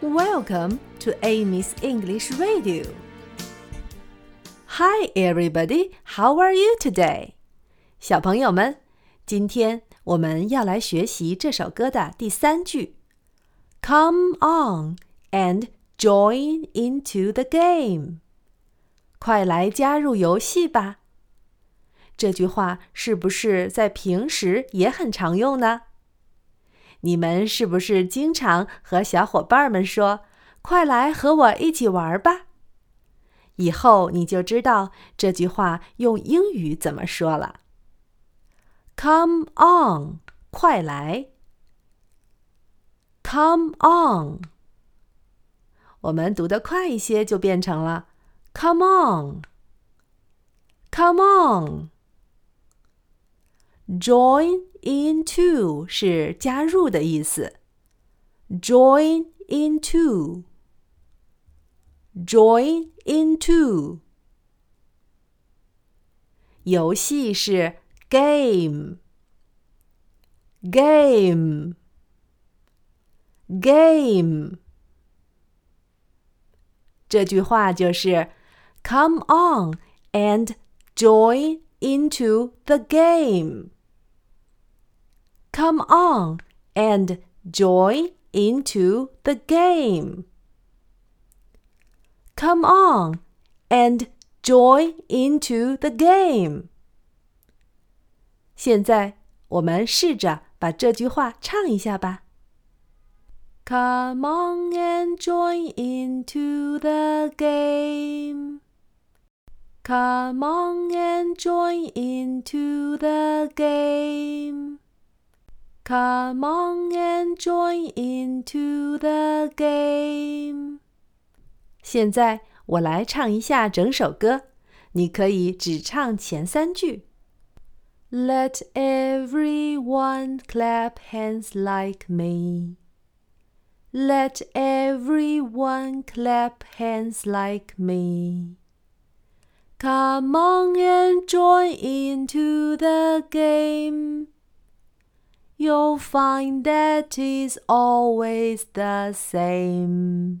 Welcome to Amy's English Radio. Hi, everybody. How are you today? 小朋友们，今天我们要来学习这首歌的第三句。Come on and join into the game. 快来加入游戏吧。这句话是不是在平时也很常用呢？ 你们是不是经常和小伙伴们说：“快来和我一起玩吧？”以后你就知道这句话用英语怎么说了。Come on，快来！Come on，我们读得快一些就变成了 Come on，Come on。Join into 是加入的意思。Join into，join into。游戏是 game，game，game。这句话就是 Come on and join into the game. Come on and join into the game. Come on and join into the game. 现在我们试着把这句话唱一下吧。Come on and join into the game. Come on and join into the game. Come on and join into the game. 现在我来唱一下整首歌，你可以只唱前三句。Let everyone clap hands like me. Let everyone clap hands like me. Come on and join into the game you'll find that is always the same.